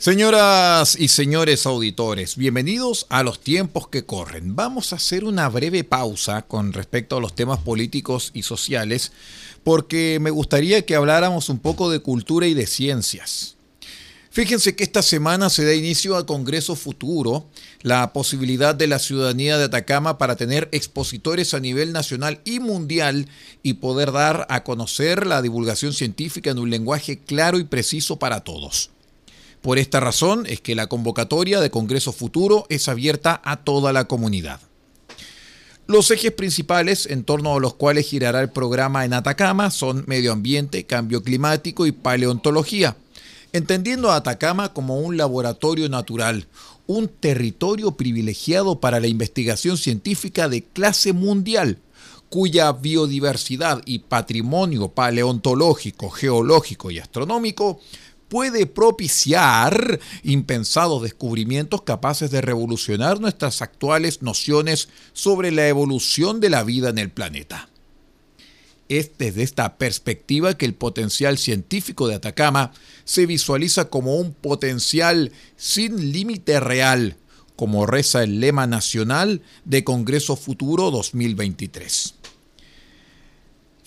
Señoras y señores auditores, bienvenidos a los tiempos que corren. Vamos a hacer una breve pausa con respecto a los temas políticos y sociales porque me gustaría que habláramos un poco de cultura y de ciencias. Fíjense que esta semana se da inicio al Congreso Futuro, la posibilidad de la ciudadanía de Atacama para tener expositores a nivel nacional y mundial y poder dar a conocer la divulgación científica en un lenguaje claro y preciso para todos. Por esta razón es que la convocatoria de Congreso Futuro es abierta a toda la comunidad. Los ejes principales en torno a los cuales girará el programa en Atacama son medio ambiente, cambio climático y paleontología, entendiendo a Atacama como un laboratorio natural, un territorio privilegiado para la investigación científica de clase mundial, cuya biodiversidad y patrimonio paleontológico, geológico y astronómico puede propiciar impensados descubrimientos capaces de revolucionar nuestras actuales nociones sobre la evolución de la vida en el planeta. Es desde esta perspectiva que el potencial científico de Atacama se visualiza como un potencial sin límite real, como reza el lema nacional de Congreso Futuro 2023.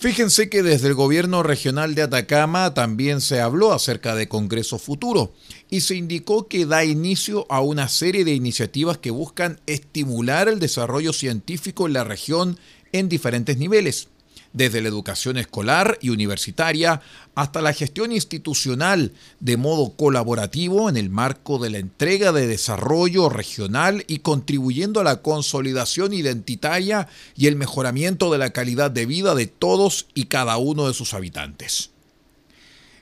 Fíjense que desde el gobierno regional de Atacama también se habló acerca de Congreso Futuro y se indicó que da inicio a una serie de iniciativas que buscan estimular el desarrollo científico en la región en diferentes niveles desde la educación escolar y universitaria hasta la gestión institucional de modo colaborativo en el marco de la entrega de desarrollo regional y contribuyendo a la consolidación identitaria y el mejoramiento de la calidad de vida de todos y cada uno de sus habitantes.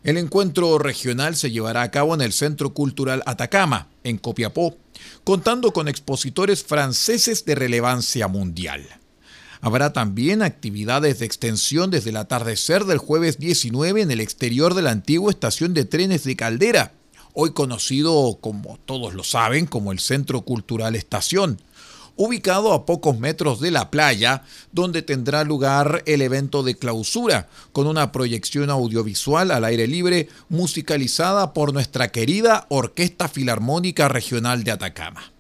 El encuentro regional se llevará a cabo en el Centro Cultural Atacama, en Copiapó, contando con expositores franceses de relevancia mundial. Habrá también actividades de extensión desde el atardecer del jueves 19 en el exterior de la antigua estación de trenes de Caldera, hoy conocido, como todos lo saben, como el Centro Cultural Estación ubicado a pocos metros de la playa, donde tendrá lugar el evento de clausura, con una proyección audiovisual al aire libre musicalizada por nuestra querida Orquesta Filarmónica Regional de Atacama.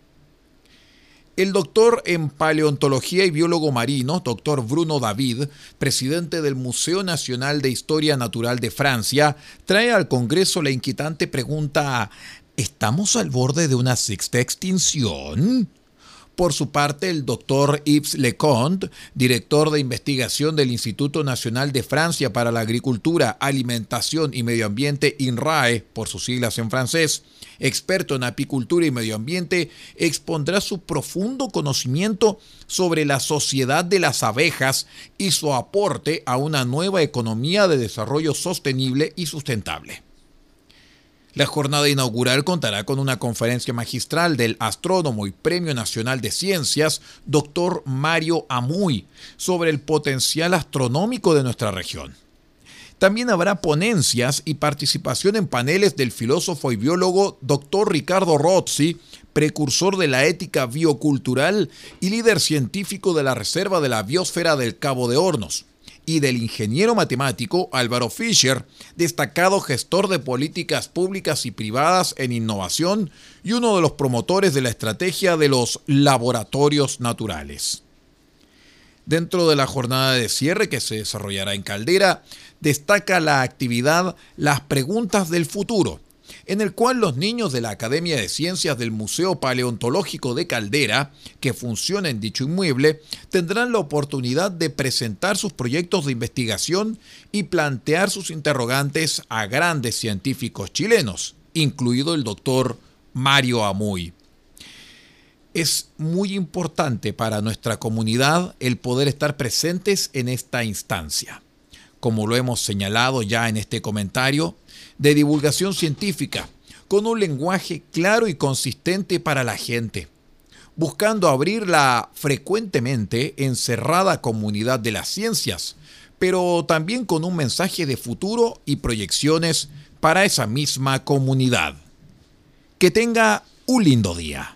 El doctor en paleontología y biólogo marino, doctor Bruno David, presidente del Museo Nacional de Historia Natural de Francia, trae al Congreso la inquietante pregunta, ¿estamos al borde de una sexta extinción? Por su parte, el doctor Yves Leconte, director de investigación del Instituto Nacional de Francia para la Agricultura, Alimentación y Medio Ambiente, INRAE, por sus siglas en francés, experto en apicultura y medio ambiente, expondrá su profundo conocimiento sobre la sociedad de las abejas y su aporte a una nueva economía de desarrollo sostenible y sustentable. La jornada inaugural contará con una conferencia magistral del astrónomo y Premio Nacional de Ciencias, doctor Mario Amuy, sobre el potencial astronómico de nuestra región. También habrá ponencias y participación en paneles del filósofo y biólogo doctor Ricardo Rozzi, precursor de la ética biocultural y líder científico de la Reserva de la Biosfera del Cabo de Hornos y del ingeniero matemático Álvaro Fischer, destacado gestor de políticas públicas y privadas en innovación y uno de los promotores de la estrategia de los laboratorios naturales. Dentro de la jornada de cierre que se desarrollará en Caldera, destaca la actividad Las Preguntas del Futuro, en el cual los niños de la Academia de Ciencias del Museo Paleontológico de Caldera, que funciona en dicho inmueble, tendrán la oportunidad de presentar sus proyectos de investigación y plantear sus interrogantes a grandes científicos chilenos, incluido el doctor Mario Amuy. Es muy importante para nuestra comunidad el poder estar presentes en esta instancia. Como lo hemos señalado ya en este comentario, de divulgación científica, con un lenguaje claro y consistente para la gente. buscando abrir la frecuentemente encerrada comunidad de las ciencias, pero también con un mensaje de futuro y proyecciones para esa misma comunidad. Que tenga un lindo día.